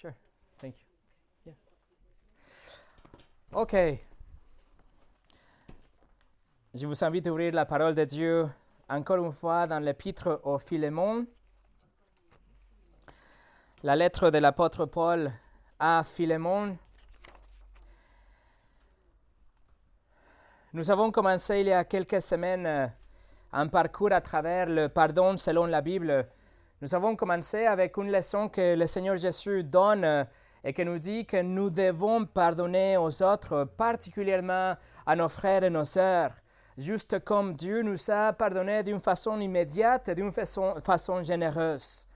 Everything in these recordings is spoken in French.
Sure. Thank you. OK. Je vous invite à ouvrir la parole de Dieu encore une fois dans l'épître au Philémon. La lettre de l'apôtre Paul à Philémon. Nous avons commencé il y a quelques semaines un parcours à travers le pardon selon la Bible. Nous avons commencé avec une leçon que le Seigneur Jésus donne euh, et qui nous dit que nous devons pardonner aux autres, particulièrement à nos frères et nos sœurs, juste comme Dieu nous a pardonné d'une façon immédiate et d'une façon, généreuse.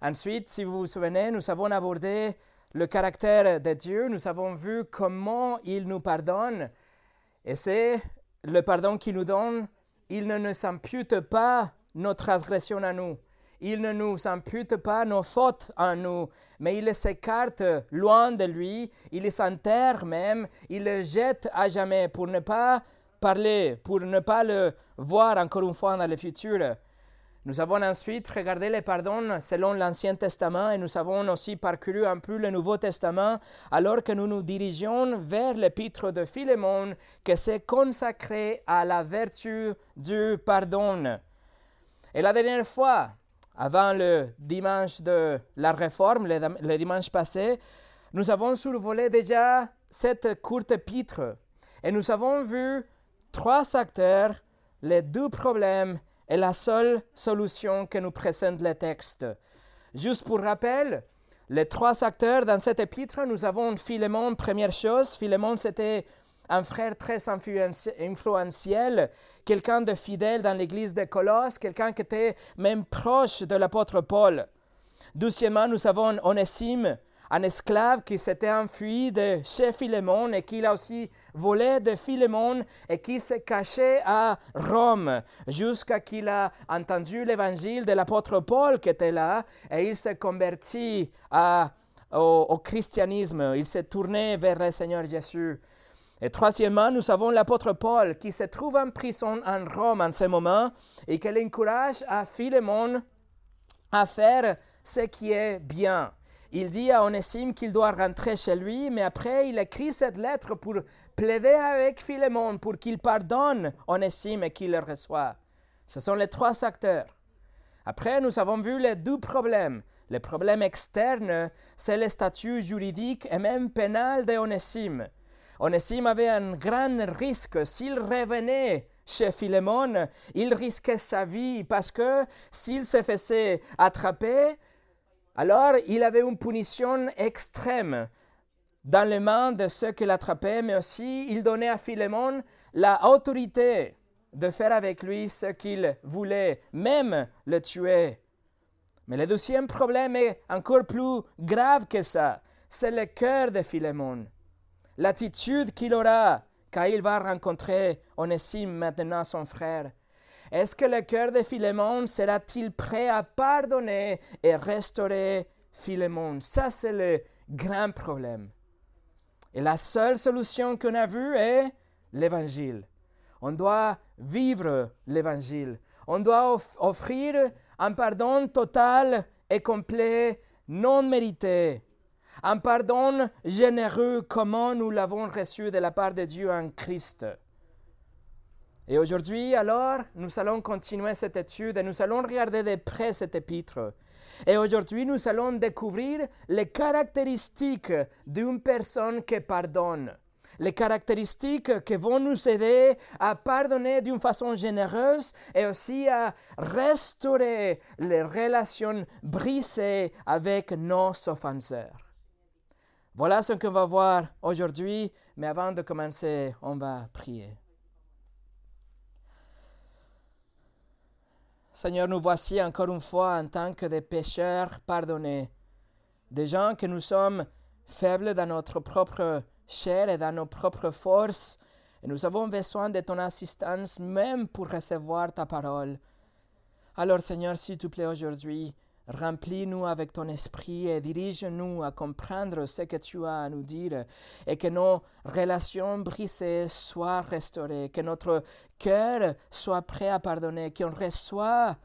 Ensuite, si vous vous souvenez, nous avons abordé le caractère de Dieu, nous avons vu comment il nous pardonne, et c'est le pardon qu'il nous donne, il ne nous impute pas nos transgressions à nous. Il ne nous impute pas nos fautes en nous, mais il les écarte loin de lui, il les enterre même, il les jette à jamais pour ne pas parler, pour ne pas le voir encore une fois dans le futur. Nous avons ensuite regardé les pardons selon l'Ancien Testament et nous avons aussi parcouru un peu le Nouveau Testament alors que nous nous dirigeons vers l'épître de Philémon qui s'est consacré à la vertu du pardon. Et la dernière fois, avant le dimanche de la réforme, le, dimanche passé, nous avons survolé déjà cette courte épître et nous avons vu trois acteurs, les deux problèmes et la seule solution que nous présente le texte. Juste pour rappel, les trois acteurs dans cette épître, nous avons Philémon, première chose. Philémon, c'était un frère très influentiel, quelqu'un de fidèle dans l'église de Colosse, quelqu'un qui était même proche de l'apôtre Paul. Deuxièmement, nous avons Onésime, un esclave qui s'était enfui de chez Philémon et qui a aussi volé de Philémon et qui s'est caché à Rome jusqu'à qu'il a entendu l'évangile de l'apôtre Paul qui était là et il s'est converti au, au christianisme. Il s'est tourné vers le Seigneur Jésus. Et troisièmement, nous avons l'apôtre Paul qui se trouve en prison en Rome en ce moment et qui encourage à Philémon à faire ce qui est bien. Il dit à Onésime qu'il doit rentrer chez lui, mais après il écrit cette lettre pour plaider avec Philémon pour qu'il pardonne Onésime et qu'il le reçoive. Ce sont les trois acteurs. Après, nous avons vu les deux problèmes. Le problème externe, c'est le statut juridique et même pénal d'Onésime. Onésime avait un grand risque. S'il revenait chez Philémon, il risquait sa vie parce que s'il se faisait attraper, alors il avait une punition extrême dans les mains de ceux qui l'attrapaient, mais aussi il donnait à Philémon la autorité de faire avec lui ce qu'il voulait, même le tuer. Mais le deuxième problème est encore plus grave que ça. C'est le cœur de Philémon l'attitude qu'il aura quand il va rencontrer Onésime, maintenant son frère. Est-ce que le cœur de Philémon sera-t-il prêt à pardonner et restaurer Philémon? Ça, c'est le grand problème. Et la seule solution qu'on a vue est l'Évangile. On doit vivre l'Évangile. On doit offrir un pardon total et complet, non mérité, un pardon généreux comment nous l'avons reçu de la part de Dieu en Christ. Et aujourd'hui, alors, nous allons continuer cette étude et nous allons regarder de près cet épître. Et aujourd'hui, nous allons découvrir les caractéristiques d'une personne qui pardonne. Les caractéristiques qui vont nous aider à pardonner d'une façon généreuse et aussi à restaurer les relations brisées avec nos offenseurs. Voilà ce qu'on va voir aujourd'hui, mais avant de commencer, on va prier. Seigneur, nous voici encore une fois en tant que des pécheurs pardonnés, des gens que nous sommes faibles dans notre propre chair et dans nos propres forces, et nous avons besoin de ton assistance même pour recevoir ta parole. Alors Seigneur, s'il te plaît aujourd'hui, Remplis-nous avec ton esprit et dirige-nous à comprendre ce que tu as à nous dire et que nos relations brisées soient restaurées, que notre cœur soit prêt à pardonner, qu'on reçoive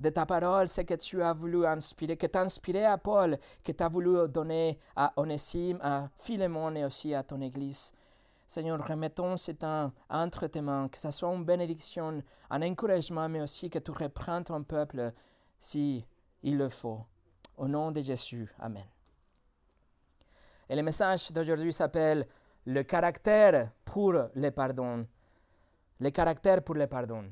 de ta parole, ce que tu as voulu inspirer, que tu as inspiré à Paul, que tu as voulu donner à Onésime, à Philémon et aussi à ton Église. Seigneur, remettons ce temps entre tes que ce soit une bénédiction, un encouragement, mais aussi que tu reprends ton peuple si il le faut. Au nom de Jésus. Amen. Et le message d'aujourd'hui s'appelle Le caractère pour le pardon. Le caractère pour le pardon.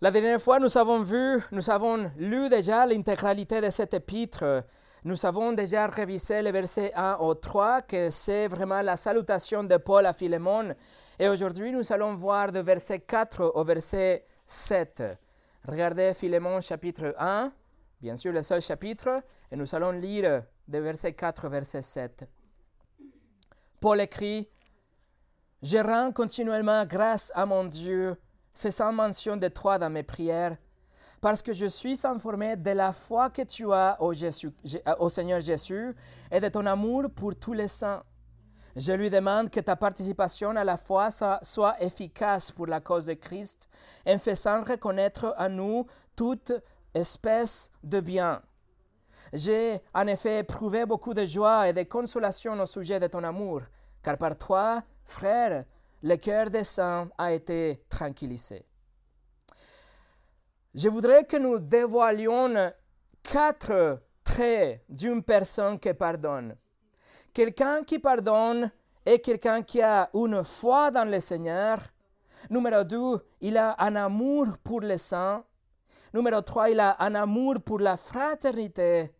La dernière fois, nous avons vu, nous avons lu déjà l'intégralité de cet épître. Nous avons déjà révisé les versets 1 au 3, que c'est vraiment la salutation de Paul à Philémon. Et aujourd'hui, nous allons voir de verset 4 au verset 7. Regardez Philémon chapitre 1, bien sûr le seul chapitre, et nous allons lire de verset 4 au verset 7. Paul écrit, Je rends continuellement grâce à mon Dieu faisant mention de toi dans mes prières, parce que je suis informé de la foi que tu as au, au Seigneur Jésus et de ton amour pour tous les saints. Je lui demande que ta participation à la foi soit efficace pour la cause de Christ, en faisant reconnaître à nous toute espèce de bien. J'ai en effet éprouvé beaucoup de joie et de consolation au sujet de ton amour, car par toi, frère, le cœur des saints a été tranquillisé. Je voudrais que nous dévoilions quatre traits d'une personne qui pardonne. Quelqu'un qui pardonne est quelqu'un qui a une foi dans le Seigneur. Numéro deux, il a un amour pour les saints. Numéro trois, il a un amour pour la fraternité.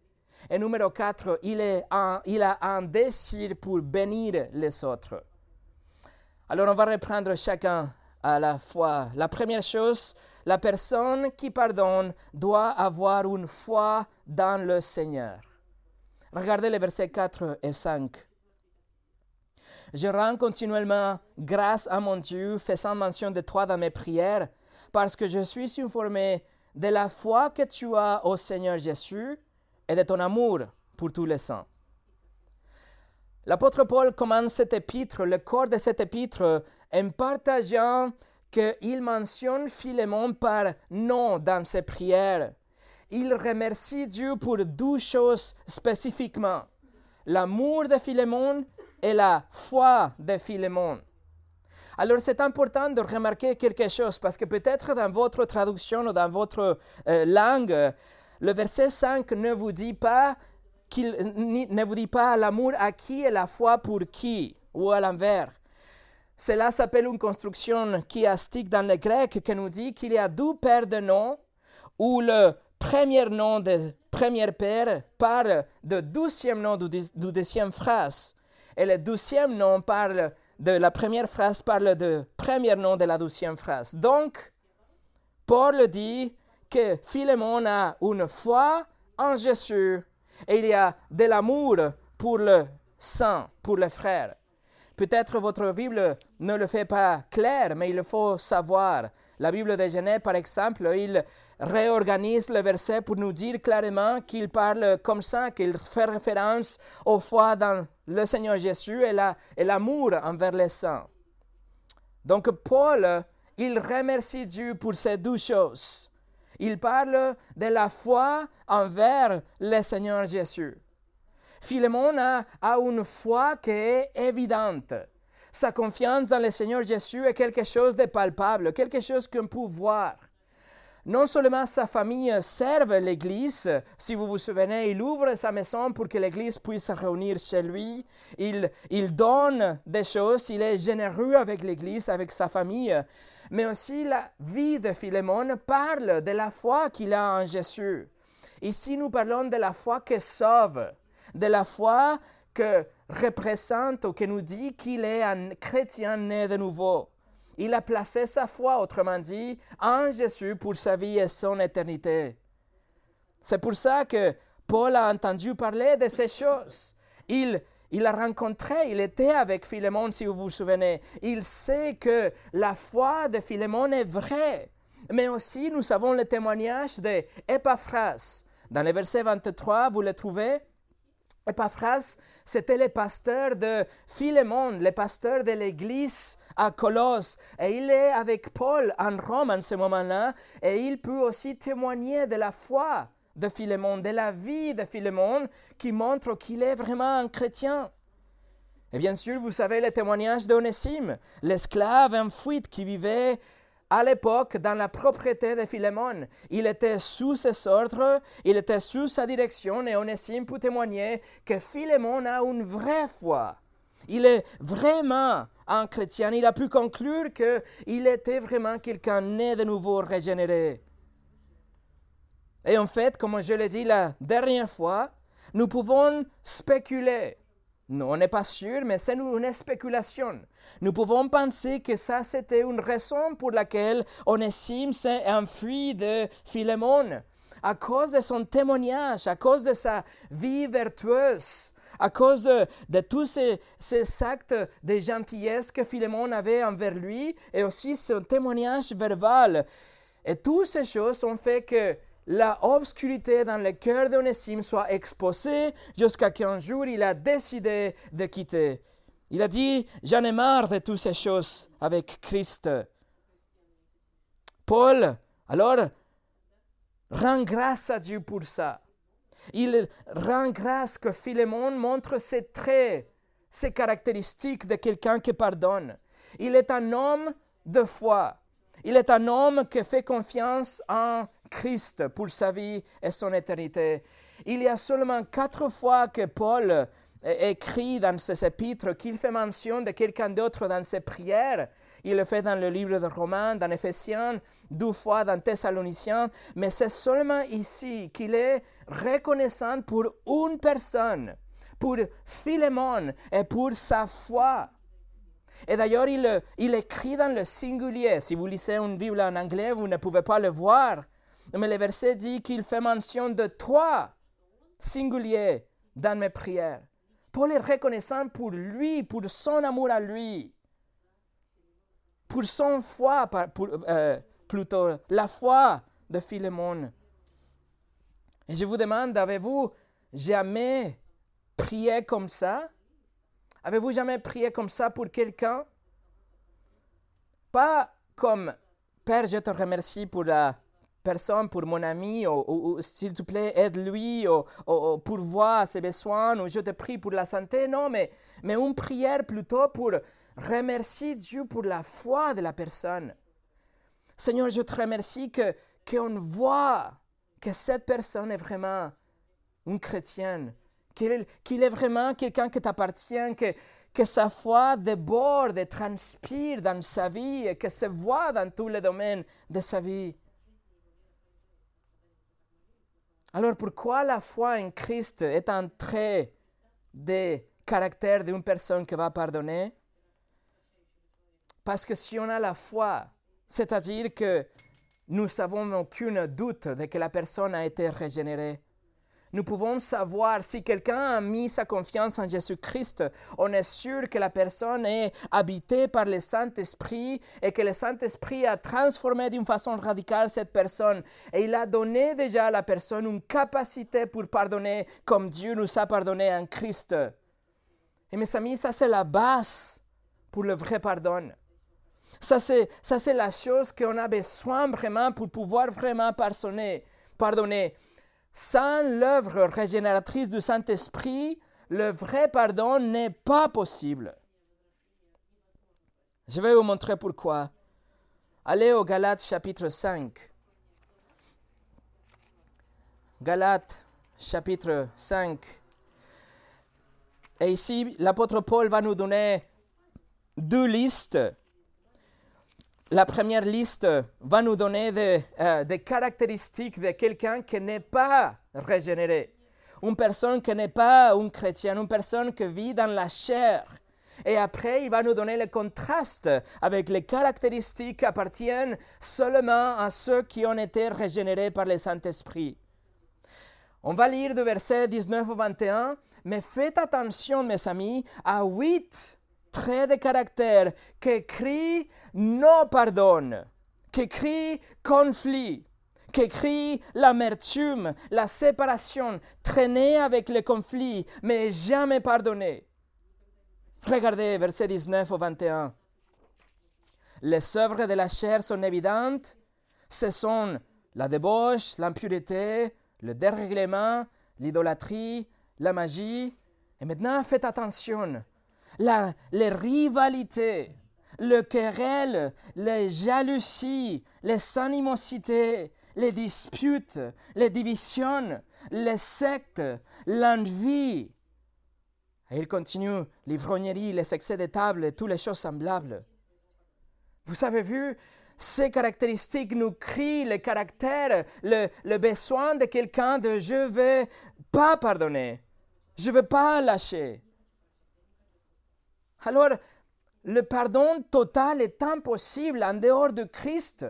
Et numéro quatre, il, est il a un désir pour bénir les autres. Alors on va reprendre chacun à la fois. La première chose, la personne qui pardonne doit avoir une foi dans le Seigneur. Regardez les versets 4 et 5. Je rends continuellement grâce à mon Dieu, faisant mention de toi dans mes prières, parce que je suis informé de la foi que tu as au Seigneur Jésus et de ton amour pour tous les saints. L'apôtre Paul commence cet épître, le corps de cet épître, en partageant qu'il mentionne Philémon par nom dans ses prières. Il remercie Dieu pour deux choses spécifiquement, l'amour de Philémon et la foi de Philémon. Alors c'est important de remarquer quelque chose parce que peut-être dans votre traduction ou dans votre euh, langue, le verset 5 ne vous dit pas qu'il ne vous dit pas l'amour à qui et la foi pour qui, ou à l'envers. Cela s'appelle une construction chiastique dans le grec qui nous dit qu'il y a deux paires de noms où le premier nom de première paire parle de douzième nom du, deuxième phrase et le douzième nom parle de la première phrase parle de premier nom de la deuxième phrase. Donc, Paul dit que Philémon a une foi en Jésus et il y a de l'amour pour le saint, pour le frère. Peut-être votre Bible ne le fait pas clair, mais il faut savoir. La Bible de Genève, par exemple, il réorganise le verset pour nous dire clairement qu'il parle comme ça, qu'il fait référence aux foi dans le Seigneur Jésus et l'amour envers les saints. Donc Paul, il remercie Dieu pour ces deux choses. Il parle de la foi envers le Seigneur Jésus. Philémon a, une foi qui est évidente. Sa confiance dans le Seigneur Jésus est quelque chose de palpable, quelque chose qu'on peut voir. Non seulement sa famille serve l'Église, si vous vous souvenez, il ouvre sa maison pour que l'Église puisse se réunir chez lui, il, donne des choses, il est généreux avec l'Église, avec sa famille, mais aussi la vie de Philémon parle de la foi qu'il a en Jésus. Ici, nous parlons de la foi qui sauve, de la foi que représente ou qui nous dit qu'il est un chrétien né de nouveau. Il a placé sa foi, autrement dit, en Jésus pour sa vie et son éternité. C'est pour ça que Paul a entendu parler de ces choses. Il il a rencontré, il était avec Philémon, si vous vous souvenez. Il sait que la foi de Philémon est vraie. Mais aussi, nous avons le témoignage d'Epaphras. Dans le verset 23, vous le trouvez? Epaphras, c'était le pasteur de Philémon, le pasteur de l'église à Colosse. Et il est avec Paul en Rome en ce moment-là. Et il peut aussi témoigner de la foi de Philémon, de la vie de Philémon, qui montre qu'il est vraiment un chrétien. Et bien sûr, vous savez le témoignage d'Onésime, l'esclave en fuite qui vivait à l'époque dans la propriété de Philémon. Il était sous ses ordres, il était sous sa direction et Onésime peut témoigner que Philémon a une vraie foi. Il est vraiment un chrétien. Il a pu conclure qu'il était vraiment quelqu'un né de nouveau, régénéré. Et en fait, comme je l'ai dit la dernière fois, nous pouvons spéculer non, on n'est pas sûr, mais c'est une spéculation. Nous pouvons penser que ça, c'était une raison pour laquelle Onésime s'est enfui de Philémon, à cause de son témoignage, à cause de sa vie vertueuse, à cause de, tous ces, ces, actes de gentillesse que Philémon avait envers lui, et aussi son témoignage verbal. Et toutes ces choses ont fait que la obscurité dans le cœur d'Onésime soit exposée jusqu'à qu'un jour il a décidé de quitter. Il a dit, j'en ai marre de toutes ces choses avec Christ. Paul, alors, rend grâce à Dieu pour ça. Il rend grâce que Philémon montre ses traits, ses caractéristiques de quelqu'un qui pardonne. Il est un homme de foi. Il est un homme qui fait confiance en Christ pour sa vie et son éternité. Il y a seulement quatre fois que Paul écrit dans ses épîtres qu'il fait mention de quelqu'un d'autre dans ses prières. Il le fait dans le livre de Romains, dans Éphésiens, deux fois dans Thessaloniciens, mais c'est seulement ici qu'il est reconnaissant pour une personne, pour Philémon et pour sa foi. Et d'ailleurs, il, il, écrit dans le singulier. Si vous lisez une Bible en anglais, vous ne pouvez pas le voir. Mais le verset dit qu'il fait mention de toi, singulier, dans mes prières. Paul est reconnaissant pour lui, pour son amour à lui, pour son foi, euh, plutôt la foi de Philémon. Et je vous demande, avez-vous jamais prié comme ça? Avez-vous jamais prié comme ça pour quelqu'un? Pas comme Père, je te remercie pour la personne, pour mon ami, ou, s'il te plaît, aide-lui, ou, pour voir ses besoins, ou je te prie pour la santé. Non, mais, mais une prière plutôt pour remercier Dieu pour la foi de la personne. Seigneur, je te remercie que qu'on voit que cette personne est vraiment une chrétienne, qu'il est vraiment quelqu'un qui t'appartient, que, que sa foi déborde et transpire dans sa vie et que se voit dans tous les domaines de sa vie. Alors pourquoi la foi en Christ est un trait de caractère d'une personne qui va pardonner? Parce que si on a la foi, c'est-à-dire que nous n'avons aucun doute de que la personne a été régénérée, nous pouvons savoir si quelqu'un a mis sa confiance en Jésus-Christ. On est sûr que la personne est habitée par le Saint-Esprit et que le Saint-Esprit a transformé d'une façon radicale cette personne. Et il a donné déjà à la personne une capacité pour pardonner comme Dieu nous a pardonné en Christ. Et mes amis, ça c'est la base pour le vrai pardon. Ça c'est, ça c'est la chose qu'on a besoin vraiment pour pouvoir vraiment pardonner. pardonner. Sans l'œuvre régénératrice du Saint-Esprit, le vrai pardon n'est pas possible. Je vais vous montrer pourquoi. Allez au Galates chapitre 5. Galates chapitre 5. Et ici, l'apôtre Paul va nous donner deux listes la première liste va nous donner euh, des, caractéristiques de quelqu'un qui n'est pas régénéré, une personne qui n'est pas un chrétien, une personne qui vit dans la chair. Et après, il va nous donner le contraste avec les caractéristiques qui appartiennent seulement à ceux qui ont été régénérés par le Saint-Esprit. On va lire du verset 19 au 21, mais faites attention, mes amis, à huit trait de caractère qui crie non pardon, qui crie conflit, qu'écrit l'amertume, la séparation, traîner avec le conflit, mais jamais pardonner. Regardez verset 19 au 21. Les œuvres de la chair sont évidentes, ce sont la débauche, l'impureté, le dérèglement, l'idolâtrie, la magie. Et maintenant, faites attention. La, les rivalités, le querelle, les jalousies, les animosités, les disputes, les divisions, les sectes, l'envie. Et il continue, l'ivrognerie, les excès de table toutes les choses semblables. Vous avez vu, ces caractéristiques nous crient le caractère, le, le besoin de quelqu'un de je ne veux pas pardonner, je ne veux pas lâcher. Alors, le pardon total est impossible en dehors de Christ.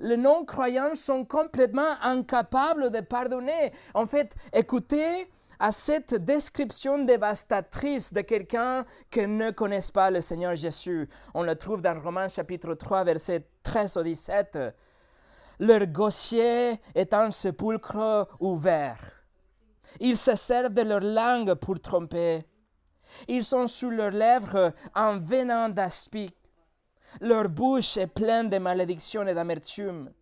Les non-croyants sont complètement incapables de pardonner. En fait, écoutez à cette description dévastatrice de quelqu'un qui ne connaît pas le Seigneur Jésus. On le trouve dans Romains chapitre 3, verset 13 au 17. Leur gossier est un sépulcre ouvert. Ils se servent de leur langue pour tromper. Ils sont sous leurs lèvres un venin d'aspic. Leur bouche est pleine de malédictions et d'amertume.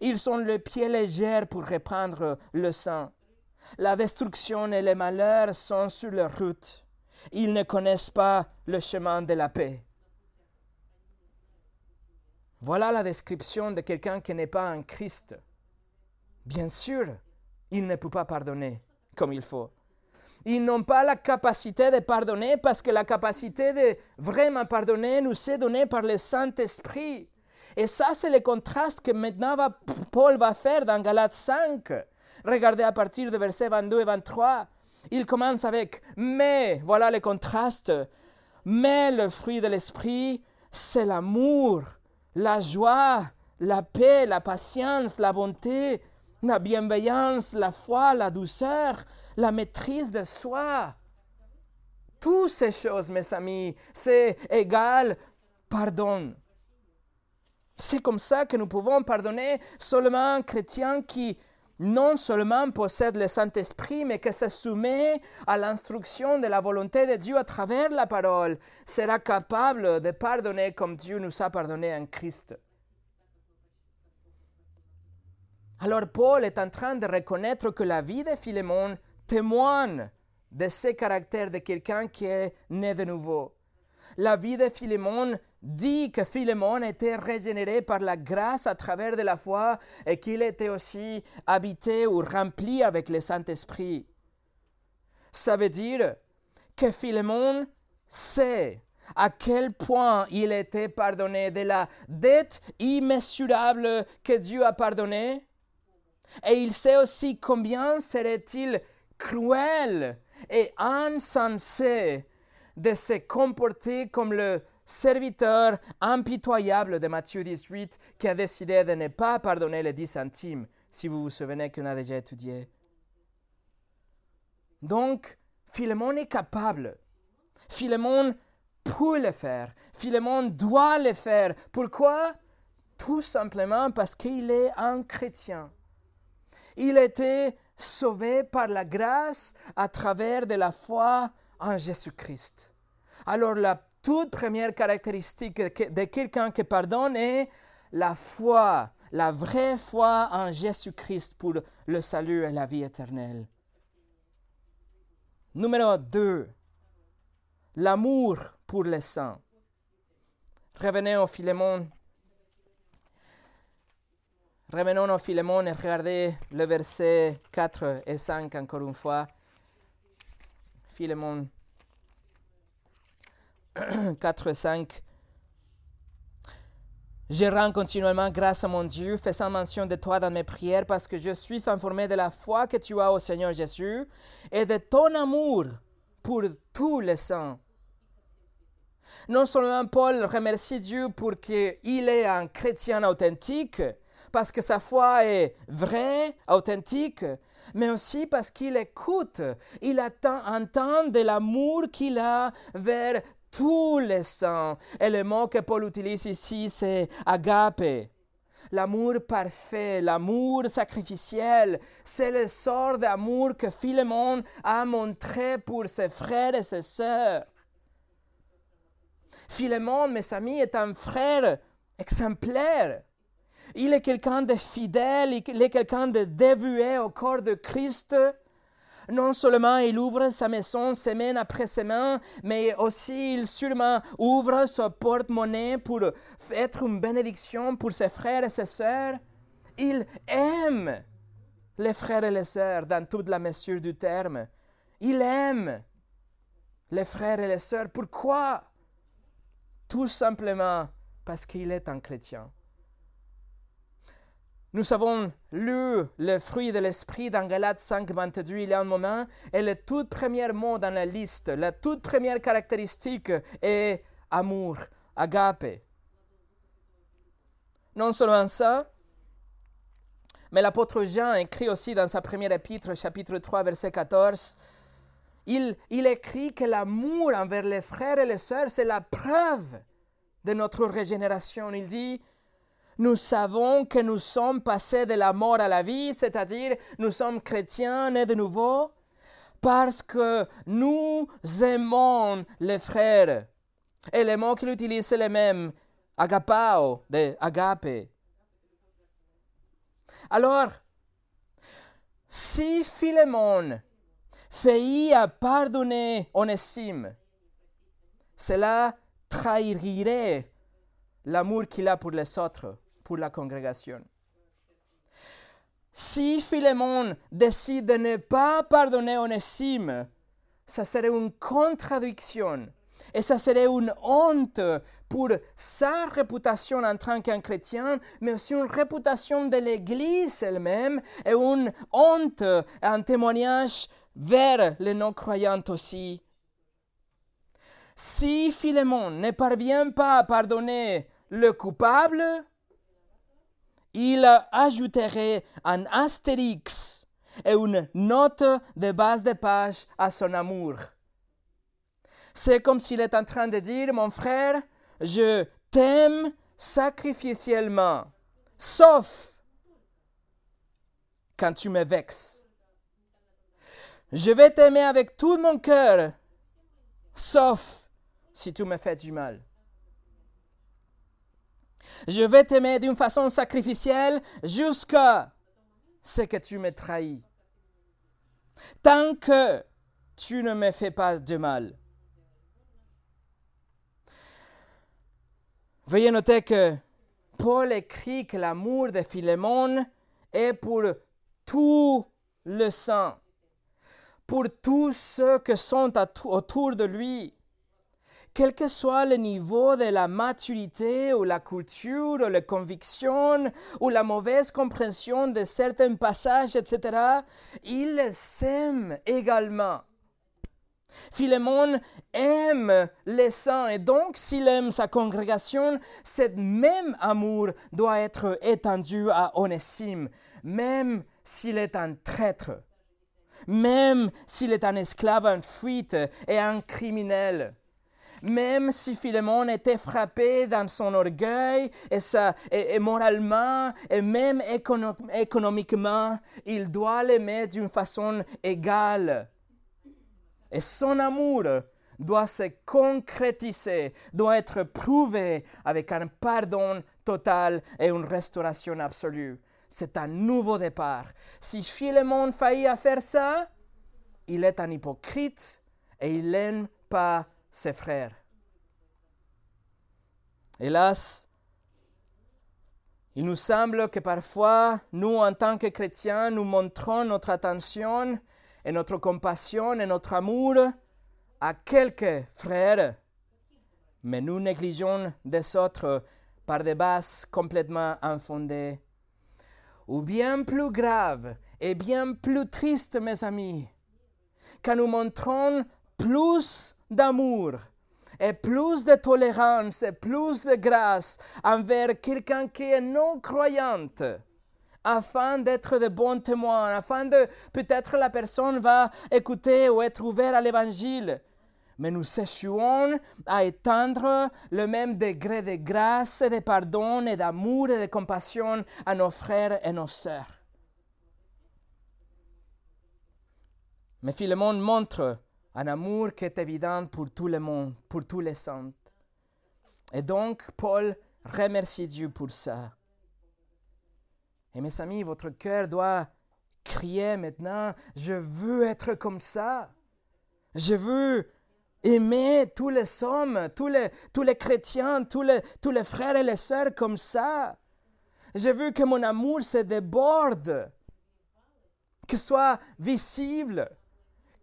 Ils ont le pied léger pour répandre le sang. La destruction et le malheur sont sur leur route. Ils ne connaissent pas le chemin de la paix. Voilà la description de quelqu'un qui n'est pas un Christ. Bien sûr, il ne peut pas pardonner comme il faut. Ils n'ont pas la capacité de pardonner parce que la capacité de vraiment pardonner nous est donnée par le Saint-Esprit. Et ça, c'est le contraste que maintenant Paul va faire dans Galates 5. Regardez à partir de versets 22 et 23. Il commence avec Mais, voilà le contraste. Mais le fruit de l'esprit, c'est l'amour, la joie, la paix, la patience, la bonté, la bienveillance, la foi, la douceur, la maîtrise de soi. Toutes ces choses, mes amis, c'est égal pardon. C'est comme ça que nous pouvons pardonner seulement un chrétien qui non seulement possède le Saint-Esprit, mais qui se soumet à l'instruction de la volonté de Dieu à travers la parole, sera capable de pardonner comme Dieu nous a pardonné en Christ. Alors Paul est en train de reconnaître que la vie de Philémon témoigne de ce caractère de quelqu'un qui est né de nouveau. La vie de Philémon dit que Philémon était régénéré par la grâce à travers de la foi et qu'il était aussi habité ou rempli avec le Saint-Esprit. Ça veut dire que Philémon sait à quel point il était pardonné de la dette immesurable que Dieu a pardonnée. Et il sait aussi combien serait-il cruel et insensé de se comporter comme le serviteur impitoyable de Matthieu 18 qui a décidé de ne pas pardonner les dix centimes, si vous vous souvenez qu'on a déjà étudié. Donc, Philémon est capable. Philémon peut le faire. Philémon doit le faire. Pourquoi? Tout simplement parce qu'il est un chrétien. Il était sauvé par la grâce à travers de la foi en Jésus-Christ. Alors la toute première caractéristique de quelqu'un qui pardonne est la foi, la vraie foi en Jésus-Christ pour le salut et la vie éternelle. Numéro 2. L'amour pour les saints. Revenez au Philémon Revenons au Philémon et regardez le verset 4 et 5 encore une fois. Philémon 4 et 5. Je rends continuellement grâce à mon Dieu, faisant mention de toi dans mes prières, parce que je suis informé de la foi que tu as au Seigneur Jésus et de ton amour pour tous les saints. Non seulement Paul remercie Dieu pour qu'il est un chrétien authentique, parce que sa foi est vraie, authentique, mais aussi parce qu'il écoute, il attend, entend de l'amour qu'il a vers tous les saints. Et le mot que Paul utilise ici, c'est agape. l'amour parfait, l'amour sacrificiel. C'est le sort d'amour que Philémon a montré pour ses frères et ses sœurs. Philémon, mes amis, est un frère exemplaire. Il est quelqu'un de fidèle, il est quelqu'un de dévoué au corps de Christ. Non seulement il ouvre sa maison semaine après semaine, mais aussi il sûrement ouvre sa porte-monnaie pour être une bénédiction pour ses frères et ses sœurs. Il aime les frères et les sœurs dans toute la mesure du terme. Il aime les frères et les sœurs. Pourquoi? Tout simplement parce qu'il est un chrétien. Nous avons lu le fruit de l'esprit dans Galates 5, 22 il y a un moment, et le tout premier mot dans la liste, la toute première caractéristique est amour, agape. Non seulement ça, mais l'apôtre Jean écrit aussi dans sa première épître, chapitre 3, verset 14, il, il écrit que l'amour envers les frères et les sœurs, c'est la preuve de notre régénération. Il dit, nous savons que nous sommes passés de la mort à la vie, c'est-à-dire nous sommes chrétiens nés de nouveau, parce que nous aimons les frères. Et les mots qu'il utilise, c'est les mêmes, agapao, de agape. Alors, si Philémon faillit à pardonner Onésime, cela trahirait l'amour qu'il a pour les autres pour la congrégation. Si Philémon décide de ne pas pardonner Onésime, ça serait une contradiction et ça serait une honte pour sa réputation en tant qu'un chrétien, mais aussi une réputation de l'Église elle-même et une honte, un témoignage vers les non-croyants aussi. Si Philémon ne parvient pas à pardonner le coupable, il ajouterait un astérix et une note de base de page à son amour. C'est comme s'il est en train de dire, mon frère, je t'aime sacrificiellement, sauf quand tu me vexes. Je vais t'aimer avec tout mon cœur, sauf si tu me fais du mal. Je vais t'aimer d'une façon sacrificielle jusqu'à ce que tu me trahis. Tant que tu ne me fais pas de mal. Veuillez noter que Paul écrit que l'amour de Philémon est pour tout le sang, pour tous ceux qui sont autour de lui quel que soit le niveau de la maturité ou la culture ou la conviction ou la mauvaise compréhension de certains passages, etc., il s'aime également. Philémon aime les saints et donc s'il aime sa congrégation, ce même amour doit être étendu à Onésime, même s'il est un traître, même s'il est un esclave en fuite et un criminel même si Philémon était frappé dans son orgueil et, moralement et même économiquement, il doit l'aimer d'une façon égale. Et son amour doit se concrétiser, doit être prouvé avec un pardon total et une restauration absolue. C'est un nouveau départ. Si Philémon faillit à faire ça, il est un hypocrite et il n'aime pas ses frères. Hélas, il nous semble que parfois, nous, en tant que chrétiens, nous montrons notre attention et notre compassion et notre amour à quelques frères, mais nous négligeons des autres par des bases complètement infondées. Ou bien plus grave et bien plus triste, mes amis, quand nous montrons plus d'amour et plus de tolérance et plus de grâce envers quelqu'un qui est non croyante afin d'être de bons témoins, afin de peut-être la personne va écouter ou être ouverte à l'évangile. mais nous échouons à étendre le même degré de grâce, de pardon et d'amour et de compassion à nos frères et nos sœurs. Mais Philémon montre un amour qui est évident pour tout le monde, pour tous les saints. Et donc, Paul remercie Dieu pour ça. Et mes amis, votre cœur doit crier maintenant, je veux être comme ça. Je veux aimer tous les hommes, tous les, tous les chrétiens, tous les, tous les frères et les sœurs comme ça. Je veux que mon amour se déborde, que soit visible,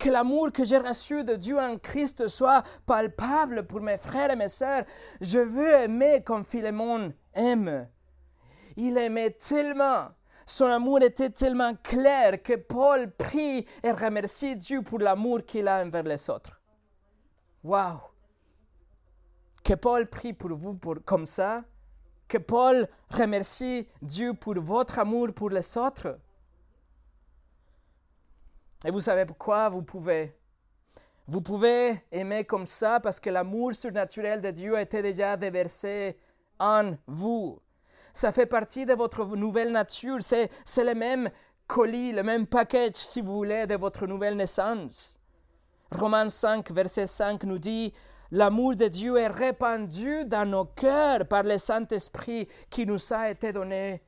que l'amour que j'ai reçu de Dieu en Christ soit palpable pour mes frères et mes sœurs. Je veux aimer comme Philémon aime. Il aimait tellement. Son amour était tellement clair que Paul prie et remercie Dieu pour l'amour qu'il a envers les autres. Waouh! Que Paul prie pour vous pour, comme ça. Que Paul remercie Dieu pour votre amour pour les autres. Et vous savez pourquoi vous pouvez? Vous pouvez aimer comme ça parce que l'amour surnaturel de Dieu a été déjà déversé en vous. Ça fait partie de votre nouvelle nature. C'est, le même colis, le même package, si vous voulez, de votre nouvelle naissance. Romains 5, verset 5 nous dit, L'amour de Dieu est répandu dans nos cœurs par le Saint-Esprit qui nous a été donné.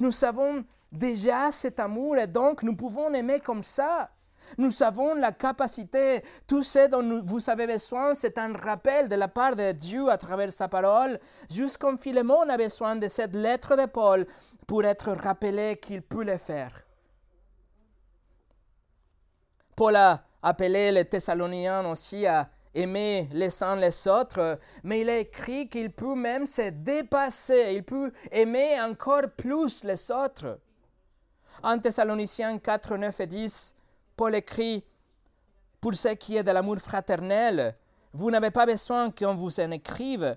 Nous savons déjà cet amour et donc nous pouvons aimer comme ça. Nous avons la capacité, tout ce dont vous avez besoin, c'est un rappel de la part de Dieu à travers sa parole, juste comme Philémon a besoin de cette lettre de Paul pour être rappelé qu'il peut le faire. Paul a appelé les Thessaloniens aussi à aimer les uns les autres, mais il a écrit qu'il peut même se dépasser, il peut aimer encore plus les autres. En Thessaloniciens 4, 9 et 10, Paul écrit Pour ce qui est de l'amour fraternel, vous n'avez pas besoin qu'on vous en écrive,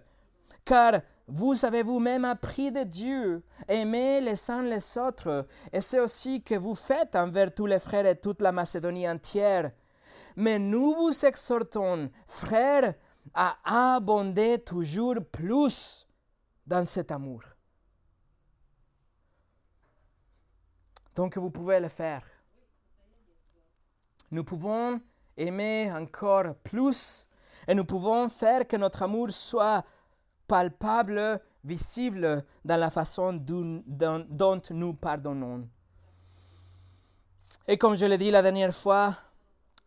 car vous avez vous-même appris de Dieu, aimez les uns les autres, et c'est aussi que vous faites envers tous les frères et toute la Macédonie entière. Mais nous vous exhortons, frères, à abonder toujours plus dans cet amour. Donc vous pouvez le faire. Nous pouvons aimer encore plus et nous pouvons faire que notre amour soit palpable, visible dans la façon dont, nous pardonnons. Et comme je l'ai dit la dernière fois,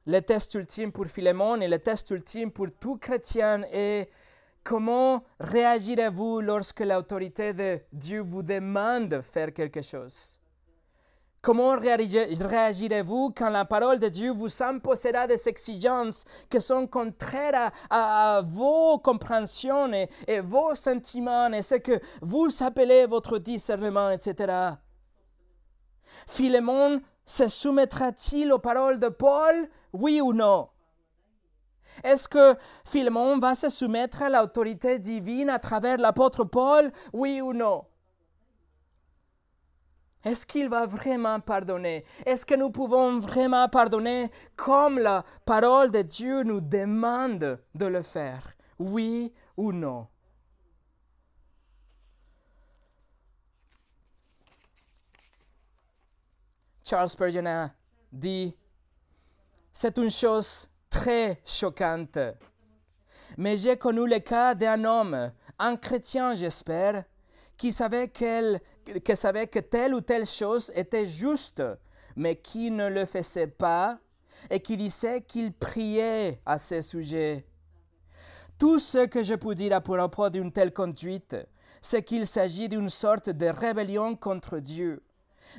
le test ultime pour Philémon et le test ultime pour tout chrétien est comment réagirez-vous lorsque l'autorité de Dieu vous demande de faire quelque chose? Comment réagirez-vous quand la parole de Dieu vous imposera des exigences qui sont contraires à, vos compréhensions et, et, vos sentiments et ce que vous appelez votre discernement, etc. Philémon se soumettra-t-il aux paroles de Paul, oui ou non? Est-ce que Philémon va se soumettre à l'autorité divine à travers l'apôtre Paul, oui ou non? Est-ce qu'il va vraiment pardonner? Est-ce que nous pouvons vraiment pardonner comme la parole de Dieu nous demande de le faire? Oui ou non? Charles Spurgeon dit, c'est une chose très choquante. Mais j'ai connu le cas d'un homme, un chrétien j'espère, qui savait, que savait que telle ou telle chose était juste, mais qui ne le faisait pas, et qui disait qu'il priait à ce sujet. Tout ce que je peux dire à propos d'une telle conduite, c'est qu'il s'agit d'une sorte de rébellion contre Dieu,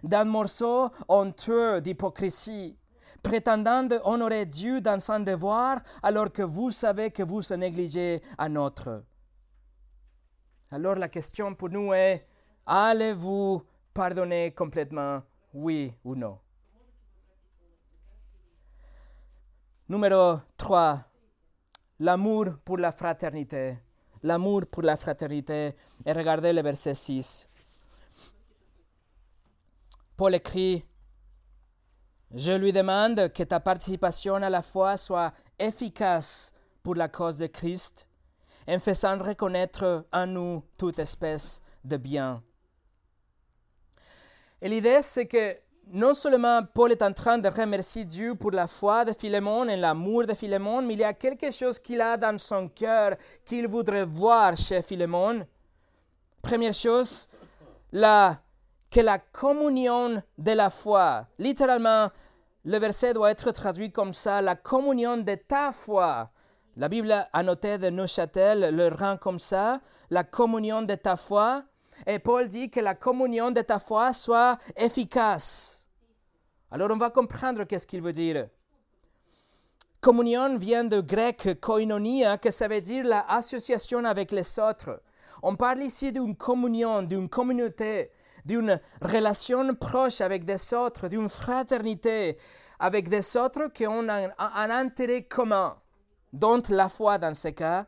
d'un morceau honteux d'hypocrisie, prétendant honorer Dieu dans son devoir alors que vous savez que vous négligez un autre. Alors la question pour nous est, allez-vous pardonner complètement, oui ou non? Numéro 3, l'amour pour la fraternité. L'amour pour la fraternité. Et regardez le verset 6. Paul écrit, Je lui demande que ta participation à la foi soit efficace pour la cause de Christ, en faisant reconnaître en nous toute espèce de bien. Et l'idée, c'est que non seulement Paul est en train de remercier Dieu pour la foi de Philémon et l'amour de Philémon, mais il y a quelque chose qu'il a dans son cœur qu'il voudrait voir chez Philémon. Première chose, la, que la communion de la foi, littéralement, le verset doit être traduit comme ça, la communion de ta foi. La Bible a noté de Neuchâtel le rend comme ça, la communion de ta foi. Et Paul dit que la communion de ta foi soit efficace. Alors on va comprendre qu'est-ce qu'il veut dire. Communion vient du grec koinonia, que ça veut dire l'association avec les autres. On parle ici d'une communion, d'une communauté, d'une relation proche avec des autres, d'une fraternité avec des autres qui ont un intérêt commun, dont la foi dans ce cas.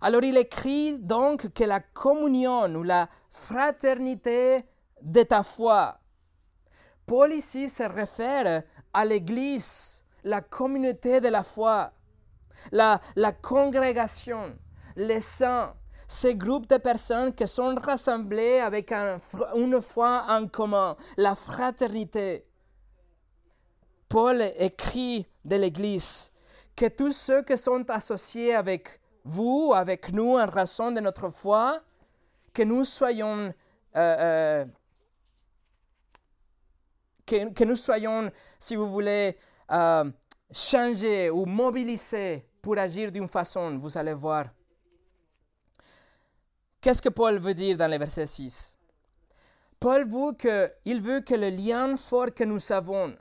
Alors il écrit donc que la communion ou la fraternité de ta foi. Paul ici se réfère à l'Église, la communauté de la foi, la, congrégation, les saints, ces groupes de personnes qui sont rassemblées avec une foi en commun, la fraternité. Paul écrit de l'Église que tous ceux qui sont associés avec vous, avec nous, en raison de notre foi, que nous soyons, euh, euh, que, nous soyons, si vous voulez, euh, changés ou mobilisés pour agir d'une façon, vous allez voir. Qu'est-ce que Paul veut dire dans le verset 6 Paul veut que, il veut que le lien fort que nous avons,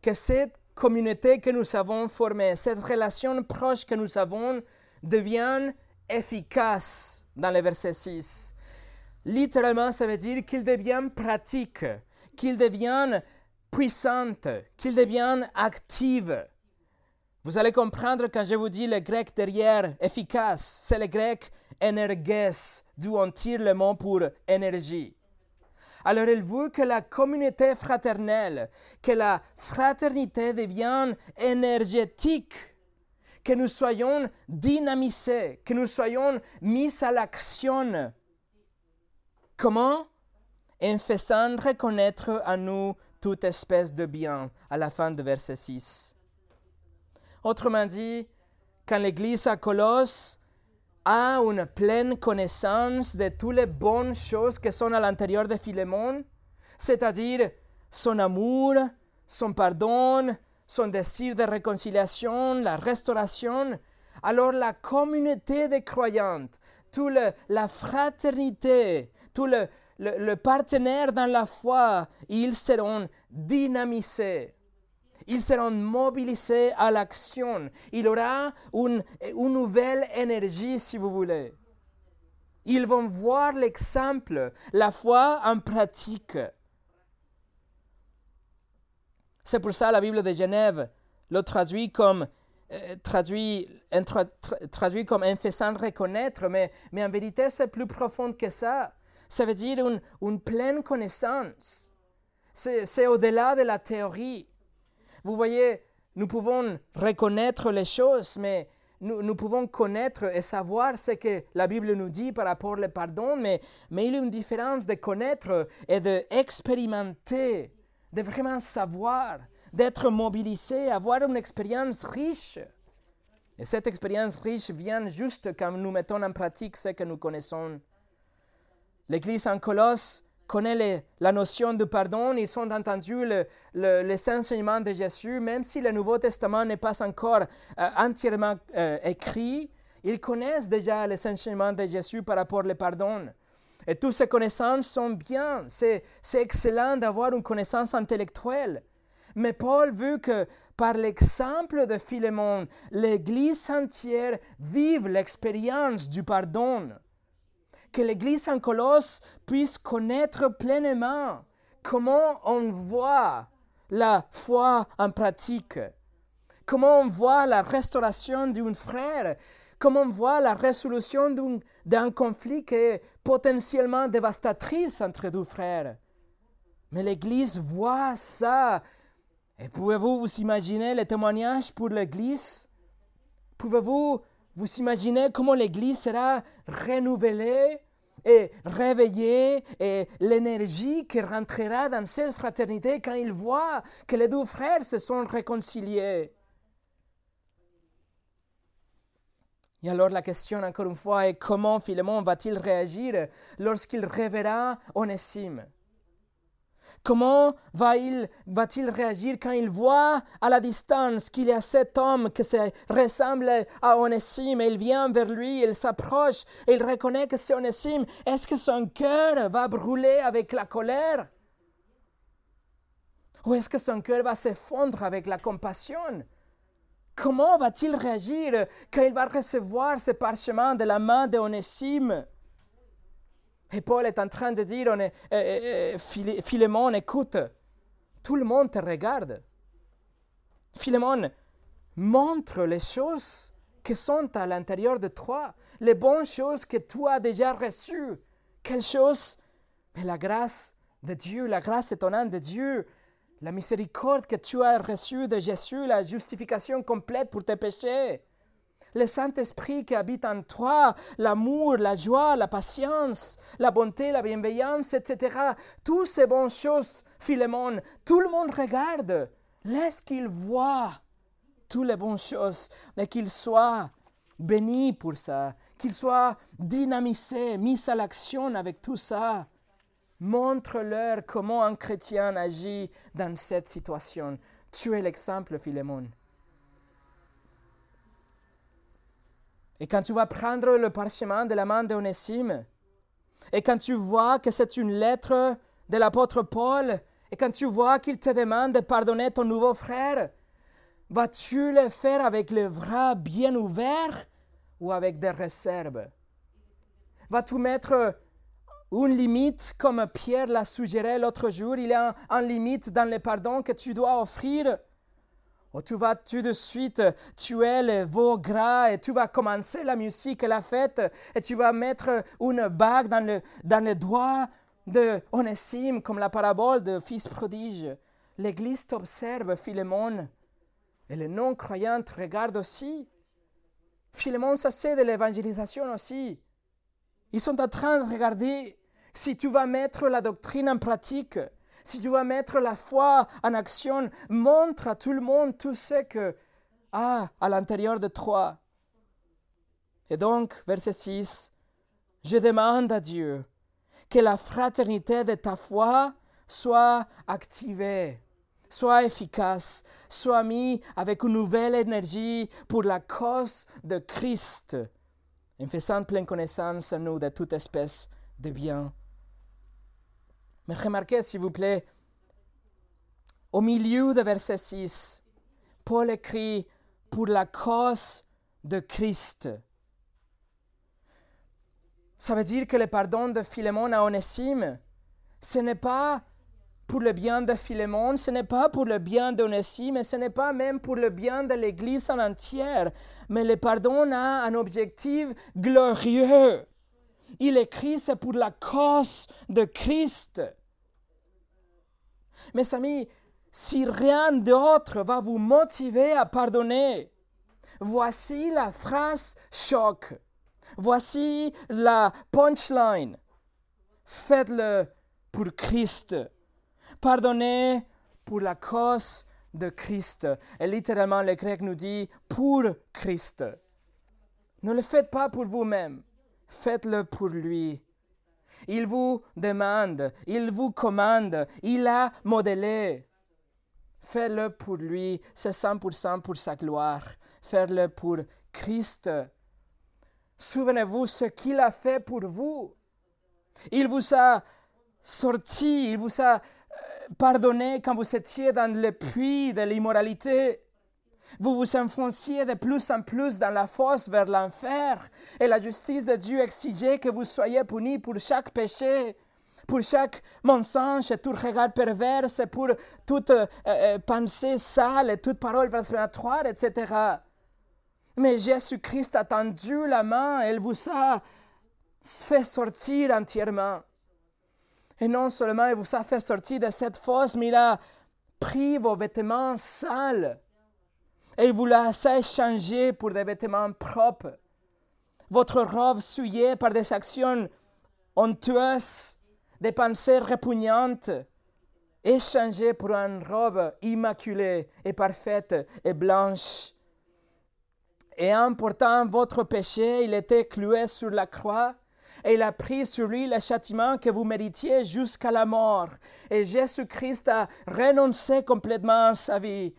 que cette communauté que nous avons formée, cette relation proche que nous avons, devienne efficace dans le verset 6. Littéralement, ça veut dire qu'il devienne pratique, qu'il devienne puissante, qu'il devienne active. Vous allez comprendre quand je vous dis le grec derrière efficace, c'est le grec energes, d'où on tire le mot pour énergie. Alors il veut que la communauté fraternelle, que la fraternité devienne énergétique, que nous soyons dynamisés, que nous soyons mis à l'action. Comment? En faisant reconnaître à nous toute espèce de bien, à la fin de verset 6. Autrement dit, quand l'Église à Colosse a une pleine connaissance de toutes les bonnes choses qui sont à l'intérieur de Philémon, c'est-à-dire son amour, son pardon, son désir de réconciliation, la restauration, alors la communauté des croyantes, toute la fraternité, tout le, le partenaire dans la foi, ils seront dynamisés ils seront mobilisés à l'action. Il aura une, une nouvelle énergie, si vous voulez. Ils vont voir l'exemple, la foi en pratique. C'est pour ça la Bible de Genève le traduit comme euh, traduit, traduit comme en faisant reconnaître, mais, mais en vérité c'est plus profond que ça. Ça veut dire une, une pleine connaissance. C'est au-delà de la théorie. Vous voyez, nous pouvons reconnaître les choses, mais nous, pouvons connaître et savoir ce que la Bible nous dit par rapport au pardon, mais, mais il y a une différence de connaître et d'expérimenter, de vraiment savoir, d'être mobilisé, avoir une expérience riche. Et cette expérience riche vient juste quand nous mettons en pratique ce que nous connaissons. L'Église en Colosse connaît la notion de pardon, ils ont entendu le, les enseignements de Jésus, même si le Nouveau Testament n'est pas encore euh, entièrement euh, écrit, ils connaissent déjà les enseignements de Jésus par rapport au pardon. Et toutes ces connaissances sont bien, c'est excellent d'avoir une connaissance intellectuelle. Mais Paul veut que par l'exemple de Philémon, l'Église entière vive l'expérience du pardon. Que l'Église en Colosse puisse connaître pleinement comment on voit la foi en pratique, comment on voit la restauration d'un frère, comment on voit la résolution d'un conflit qui est potentiellement dévastatrice entre deux frères. Mais l'Église voit ça. Et pouvez-vous vous imaginer les témoignages pour l'Église? Pouvez-vous vous imaginer comment l'Église sera renouvelée et réveillée et l'énergie qui rentrera dans cette fraternité quand ils voient que les deux frères se sont réconciliés? Et alors la question encore une fois est comment Philémon va-t-il réagir lorsqu'il reverra Onésime? Comment va-t-il va réagir quand il voit à la distance qu'il y a cet homme qui se ressemble à Onésime il vient vers lui, il s'approche il reconnaît que c'est Onésime. Est-ce que son cœur va brûler avec la colère? Ou est-ce que son cœur va s'effondrer avec la compassion? Comment va-t-il réagir quand il va recevoir ce parchemin de la main d'Onésime Et Paul est en train de dire, on euh, euh, Philémon, écoute, tout le monde te regarde. Philémon, montre les choses qui sont à l'intérieur de toi, les bonnes choses que tu as déjà reçues. Quelle chose Mais la grâce de Dieu, la grâce étonnante de Dieu, la miséricorde que tu as reçue de Jésus, la justification complète pour tes péchés. Le Saint-Esprit qui habite en toi, l'amour, la joie, la patience, la bonté, la bienveillance, etc. Toutes ces bonnes choses, Philémon, tout le monde regarde. Laisse qu'il voit toutes les bonnes choses et qu'il soit béni pour ça, qu'il soit dynamisé, mis à l'action avec tout ça. Montre-leur comment un chrétien agit dans cette situation. Tu es l'exemple, Philémon. Et quand tu vas prendre le parchemin de la main d'Onésime, et quand tu vois que c'est une lettre de l'apôtre Paul, et quand tu vois qu'il te demande de pardonner ton nouveau frère, vas-tu le faire avec les bras bien ouverts ou avec des réserves? Vas-tu mettre une limite, comme Pierre l'a suggéré l'autre jour, il y a une limite dans le pardon que tu dois offrir. Ou tu vas tout de suite tuer les veaux gras et tu vas commencer la musique et la fête et tu vas mettre une bague dans le, dans le doigt de Onésime comme la parabole de fils prodige. L'Église t'observe, Philémon, et les non-croyants regardent aussi. Philémon, ça c'est de l'évangélisation aussi. Ils sont en train de regarder si tu vas mettre la doctrine en pratique, si tu vas mettre la foi en action, montre à tout le monde tout ce que a à l'intérieur de toi. Et donc, verset 6, je demande à Dieu que la fraternité de ta foi soit activée, soit efficace, soit mise avec une nouvelle énergie pour la cause de Christ, en faisant pleine connaissance à nous de toute espèce de bien mais remarquez, s'il vous plaît, au milieu de verset 6, Paul écrit pour la cause de Christ. Ça veut dire que le pardon de Philémon à Onésime, ce n'est pas pour le bien de Philémon, ce n'est pas pour le bien d'Onésime, et ce n'est pas même pour le bien de l'Église en entière, mais le pardon a un objectif glorieux. Il écrit, c'est pour la cause de Christ. Mes amis, si rien d'autre va vous motiver à pardonner, voici la phrase choc. Voici la punchline. Faites-le pour Christ. Pardonnez pour la cause de Christ. Et littéralement, le grec nous dit pour Christ. Ne le faites pas pour vous-même. Faites-le pour lui. Il vous demande, il vous commande, il a modélé. Faites-le pour lui, c'est 100% pour sa gloire. Faites-le pour Christ. Souvenez-vous ce qu'il a fait pour vous. Il vous a sorti, il vous a euh, pardonné quand vous étiez dans le puits de l'immoralité. Vous vous enfonciez de plus en plus dans la fosse vers l'enfer, et la justice de Dieu exigeait que vous soyez punis pour chaque péché, pour chaque mensonge, et tout regard perverse, et pour toute euh, euh, pensée sale, et toute parole blasphématoire, etc. Mais Jésus-Christ a tendu la main, et il vous a fait sortir entièrement. Et non seulement il vous a fait sortir de cette fosse, mais il a pris vos vêtements sales et vous l'a échangé pour des vêtements propres. Votre robe souillée par des actions honteuses, des pensées répugnantes, échangée pour une robe immaculée et parfaite et blanche. Et en portant votre péché, il était cloué sur la croix et il a pris sur lui le châtiment que vous méritiez jusqu'à la mort. Et Jésus-Christ a renoncé complètement à sa vie.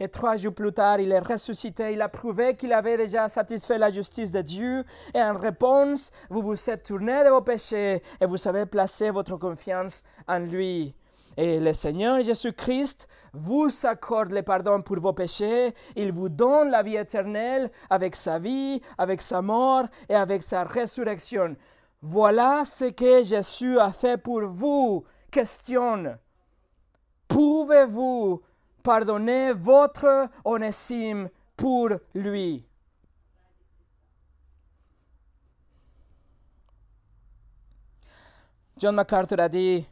Et trois jours plus tard, il est ressuscité. Il a prouvé qu'il avait déjà satisfait la justice de Dieu. Et en réponse, vous vous êtes tourné de vos péchés et vous avez placé votre confiance en lui. Et le Seigneur Jésus-Christ vous accorde le pardon pour vos péchés. Il vous donne la vie éternelle avec sa vie, avec sa mort et avec sa résurrection. Voilà ce que Jésus a fait pour vous. Question. Pouvez-vous pardonner votre onésime pour lui? John MacArthur a dit,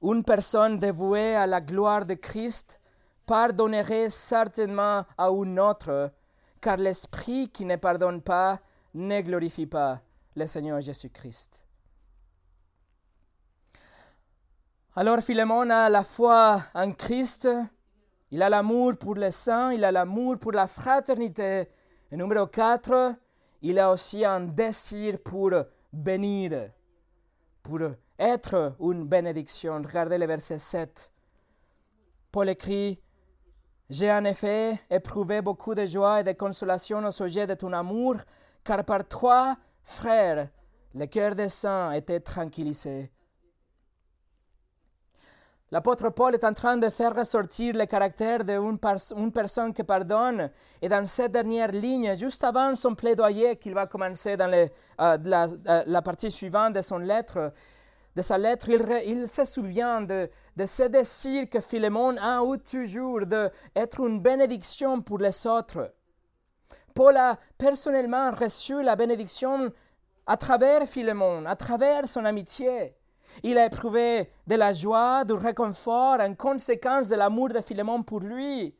une personne dévouée à la gloire de Christ pardonnerait certainement à une autre, car l'Esprit qui ne pardonne pas ne glorifie pas le Seigneur Jésus-Christ. Alors Philémon a la foi en Christ, il a l'amour pour les saints, il a l'amour pour la fraternité. Et numéro 4, il a aussi un désir pour bénir, pour être une bénédiction. Regardez le verset 7. Paul écrit, J'ai en effet éprouvé beaucoup de joie et de consolation au sujet de ton amour, car par toi, frère, le cœur des saints était tranquillisé. L'apôtre Paul est en train de faire ressortir le caractère d'une une personne qui pardonne. Et dans cette dernière ligne, juste avant son plaidoyer qu'il va commencer dans euh, la, euh, la, partie suivante de son lettre, de sa lettre, il, se souvient de, de ce désir que Philémon a eu toujours d'être une bénédiction pour les autres. Paul a personnellement reçu la bénédiction à travers Philémon, à travers son amitié. Il a éprouvé de la joie, du réconfort en conséquence de l'amour de Philémon pour lui.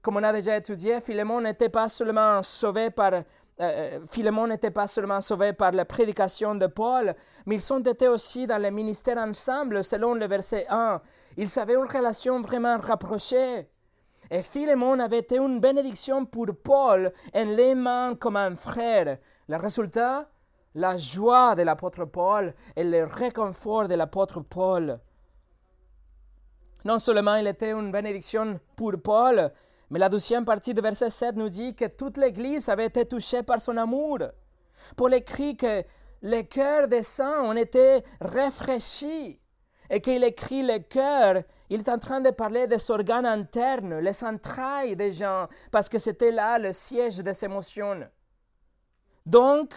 Comme on a déjà étudié, Philémon n'était pas seulement sauvé par euh, Philémon n'était pas seulement sauvé par la prédication de Paul, mais ils ont été aussi dans le ministère ensemble, selon le verset 1. Ils avaient une relation vraiment rapprochée. Et Philémon avait été une bénédiction pour Paul en l'aimant comme un frère. Le résultat, la joie de l'apôtre Paul et le réconfort de l'apôtre Paul. Non seulement il était une bénédiction pour Paul, mais la deuxième partie du verset 7 nous dit que toute l'Église avait été touchée par son amour. Paul écrit que les cœurs des saints ont été rafraîchis et qu'il écrit le cœur, il est en train de parler des organes internes, les entrailles des gens, parce que c'était là le siège des émotions. Donc,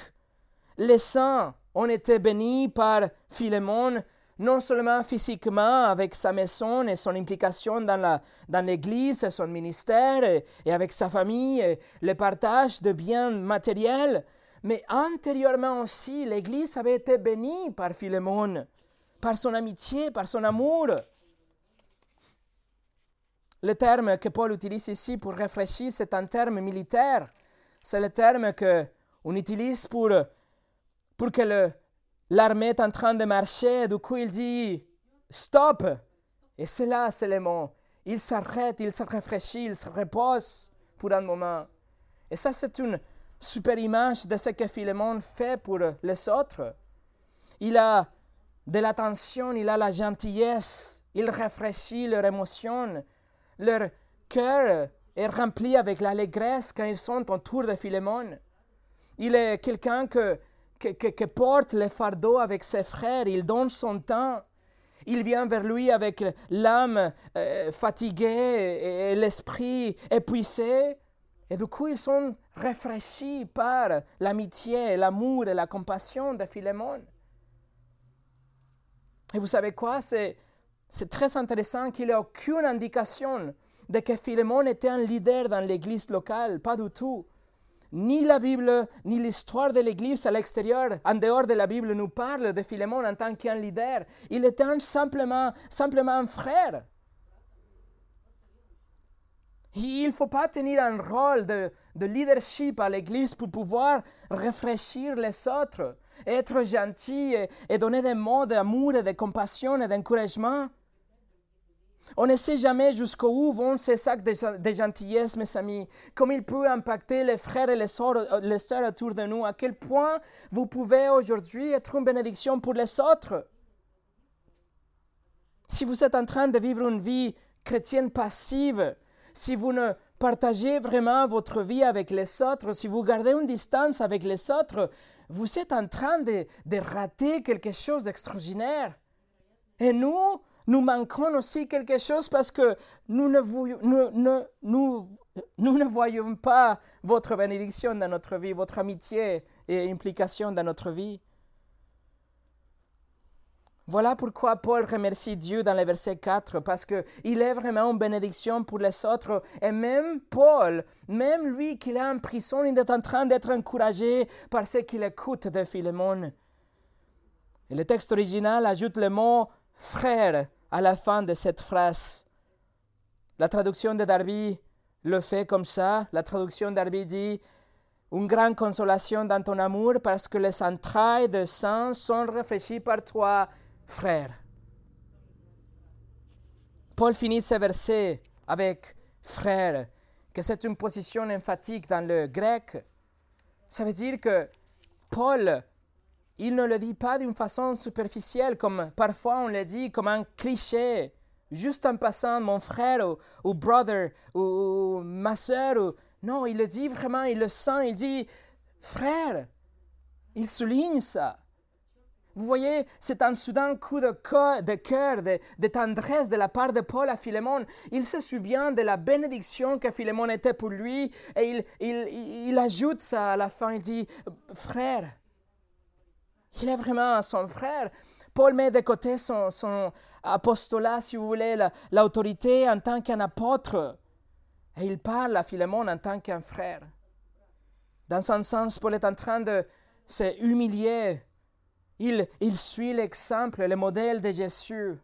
les saints ont été bénis par Philémon, non seulement physiquement avec sa maison et son implication dans, l'Église et son ministère et, et, avec sa famille et le partage de biens matériels, mais antérieurement aussi, l'Église avait été bénie par Philémon, par son amitié, par son amour. Le terme que Paul utilise ici pour réfléchir, c'est un terme militaire. C'est le terme qu'on utilise pour pour que l'armée est en train de marcher. Du coup, il dit stop. Et c'est là, c'est le mot. Il s'arrête, il se réfléchit, il se repose pour un moment. Et ça, c'est une super image de ce que Philémon fait pour les autres. Il a de l'attention, il a la gentillesse, il réfléchit leurs émotions. Leur cœur est rempli avec l'allégresse quand ils sont autour de Philémon. Il est quelqu'un que que, porte le fardeau avec ses frères, il donne son temps. Il vient vers lui avec l'âme euh, fatiguée et, l'esprit épuisé. Et du coup, ils sont rafraîchis par l'amitié, l'amour et la compassion de Philémon. Et vous savez quoi? C'est, très intéressant qu'il n'y ait aucune indication de que Philémon était un leader dans l'église locale, pas du tout. Ni la Bible, ni l'histoire de l'Église à l'extérieur, en dehors de la Bible, nous parle de Philémon en tant qu'un leader. Il est un simplement, simplement un frère. Il ne faut pas tenir un rôle de, de leadership à l'Église pour pouvoir rafraîchir les autres, être gentil et, et donner des mots d'amour et de compassion et d'encouragement. On ne sait jamais jusqu'où vont ces sacs de, gentillesse, mes amis, comme il peut impacter les frères et les sœurs, les sœurs autour de nous, à quel point vous pouvez aujourd'hui être une bénédiction pour les autres? Si vous êtes en train de vivre une vie chrétienne passive, si vous ne partagez vraiment votre vie avec les autres, si vous gardez une distance avec les autres, vous êtes en train de, rater quelque chose d'extraordinaire. Et nous, nous manquons aussi quelque chose parce que nous ne, voyons pas votre bénédiction dans notre vie, votre amitié et implication dans notre vie. Voilà pourquoi Paul remercie Dieu dans le verset 4, parce qu'il est vraiment une bénédiction pour les autres. Et même Paul, même lui qui est en prison, il est en train d'être encouragé par ce qu'il écoute de Philémon. Et le texte original ajoute le mot frère à la fin de cette phrase. La traduction de Darby le fait comme ça. La traduction Darby dit Une grande consolation dans ton amour parce que les entrailles de sang sont réfléchies par toi frère. Paul finit ce verset avec frère, que c'est une position emphatique dans le grec. Ça veut dire que Paul, il ne le dit pas d'une façon superficielle, comme parfois on le dit comme un cliché, juste en passant mon frère ou, brother ou, ma soeur. Non, il le dit vraiment, il le sent, il dit frère. Il souligne ça. Vous voyez, c'est un soudain coup de cœur, de, de, tendresse de la part de Paul à Philémon. Il se souvient de la bénédiction que Philémon était pour lui et il, il, il ajoute ça à la fin. Il dit, frère, il est vraiment son frère. Paul met de côté son, son apostolat, si vous voulez, l'autorité en tant qu'un apôtre. Et il parle à Philémon en tant qu'un frère. Dans un sens, Paul est en train de se humilier il, suit l'exemple, le modèle de Jésus.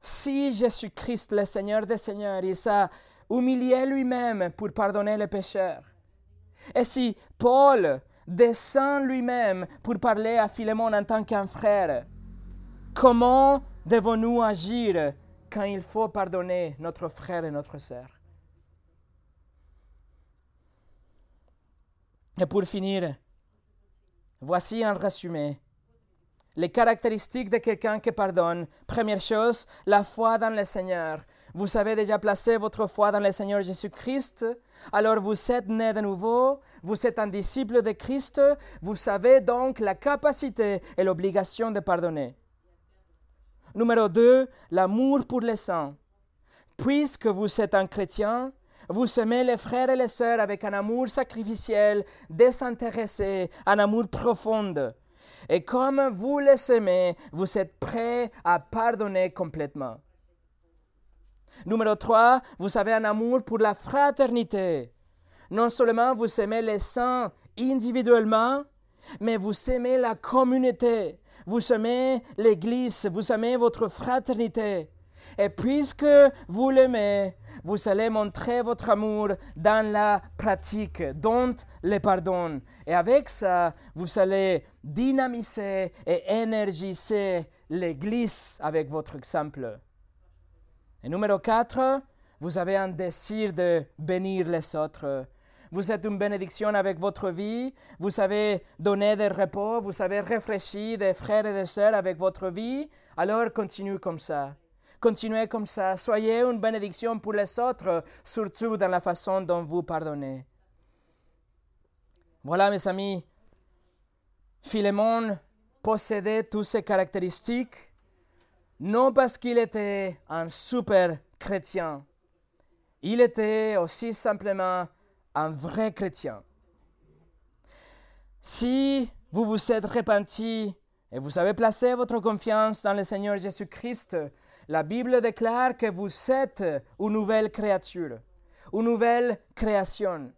Si Jésus-Christ, le Seigneur des Seigneurs, il s'est humilié lui-même pour pardonner les pécheurs, et si Paul descend lui-même pour parler à Philémon en tant qu'un frère, comment devons-nous agir quand il faut pardonner notre frère et notre sœur? Et pour finir, Voici un résumé. Les caractéristiques de quelqu'un qui pardonne. Première chose, la foi dans le Seigneur. Vous avez déjà placé votre foi dans le Seigneur Jésus-Christ, alors vous êtes né de nouveau, vous êtes un disciple de Christ, vous avez donc la capacité et l'obligation de pardonner. Numéro 2, l'amour pour les saints. Puisque vous êtes un chrétien, vous aimez les frères et les sœurs avec un amour sacrificiel, désintéressé, un amour profond. Et comme vous les aimez, vous êtes prêts à pardonner complètement. Numéro 3, vous avez un amour pour la fraternité. Non seulement vous aimez les saints individuellement, mais vous aimez la communauté, vous aimez l'Église, vous aimez votre fraternité. Et puisque vous l'aimez, vous allez montrer votre amour dans la pratique, dont le pardon. Et avec ça, vous allez dynamiser et énergiser l'Église avec votre exemple. Et numéro 4, vous avez un désir de bénir les autres. Vous êtes une bénédiction avec votre vie. Vous savez donner des repos. Vous savez réfléchir des frères et des sœurs avec votre vie. Alors continuez comme ça. Continuez comme ça. Soyez une bénédiction pour les autres, surtout dans la façon dont vous pardonnez. Voilà, mes amis. Philémon possédait toutes ces caractéristiques, non parce qu'il était un super chrétien. Il était aussi simplement un vrai chrétien. Si vous vous êtes repenti et vous avez placé votre confiance dans le Seigneur Jésus-Christ, la Bible déclare que vous êtes une nouvelle créature, une nouvelle création.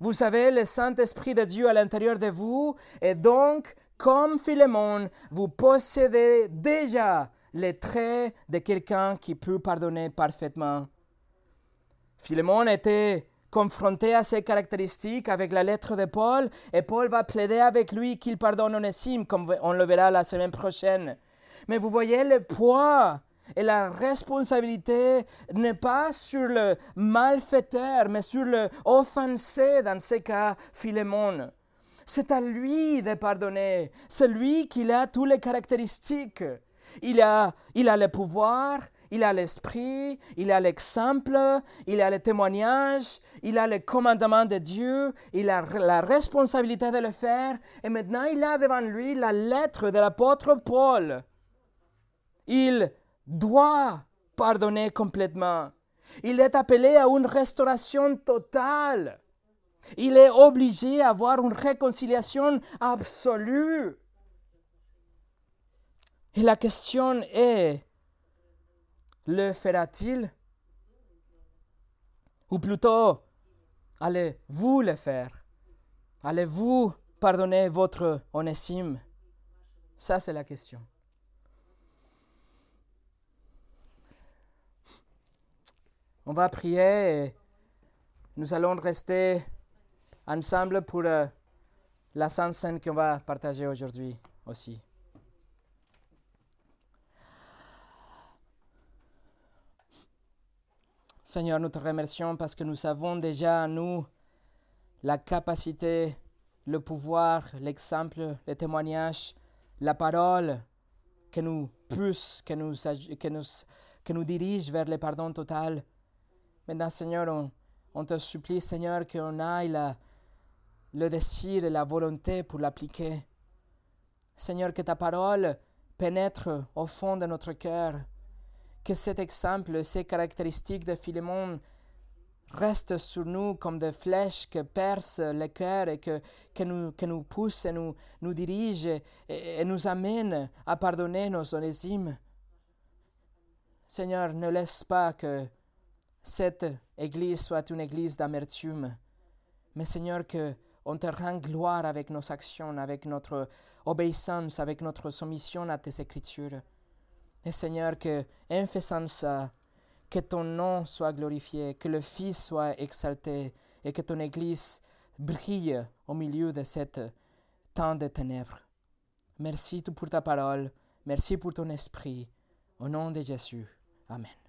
Vous avez le Saint-Esprit de Dieu à l'intérieur de vous et donc, comme Philémon, vous possédez déjà les traits de quelqu'un qui peut pardonner parfaitement. Philémon était confronté à ces caractéristiques avec la lettre de Paul, et Paul va plaider avec lui qu'il pardonne Onésime, comme on le verra la semaine prochaine. Mais vous voyez le poids et la responsabilité n'est pas sur le malfaiteur, mais sur le offensé, dans ce cas, Philémon. C'est à lui de pardonner. C'est lui qui a toutes les caractéristiques. Il a, il a le pouvoir, il a l'esprit, il a l'exemple, il a le témoignage, il a le commandement de Dieu, il a la responsabilité de le faire. Et maintenant, il a devant lui la lettre de l'apôtre Paul. Il doit pardonner complètement. Il est appelé à une restauration totale. Il est obligé à avoir une réconciliation absolue. Et la question est, le fera-t-il? Ou plutôt, allez-vous le faire? Allez-vous pardonner votre onésime Ça, c'est la question. On va prier et nous allons rester ensemble pour euh, la Sainte Seine qu'on va partager aujourd'hui aussi. Seigneur, nous te remercions parce que nous savons déjà en nous la capacité, le pouvoir, l'exemple, le témoignage, la parole que nous pousse, que nous, que nous, que nous dirige vers le pardon total. Maintenant, Seigneur, on, te supplie, Seigneur, qu'on aille le désir et la volonté pour l'appliquer. Seigneur, que ta parole pénètre au fond de notre cœur. Que cet exemple, ces caractéristiques de Philémon restent sur nous comme des flèches qui percent le cœur et que, que, nous, que poussent et nous, dirigent et, et nous amènent à pardonner nos onésimes. Seigneur, ne laisse pas que cette Église soit une Église d'amertume. Mais Seigneur, que on te rend gloire avec nos actions, avec notre obéissance, avec notre soumission à tes Écritures. Et Seigneur, que en faisant ça, que ton nom soit glorifié, que le Fils soit exalté et que ton Église brille au milieu de cette temps de ténèbres. Merci pour ta parole, merci pour ton esprit. Au nom de Jésus. Amen.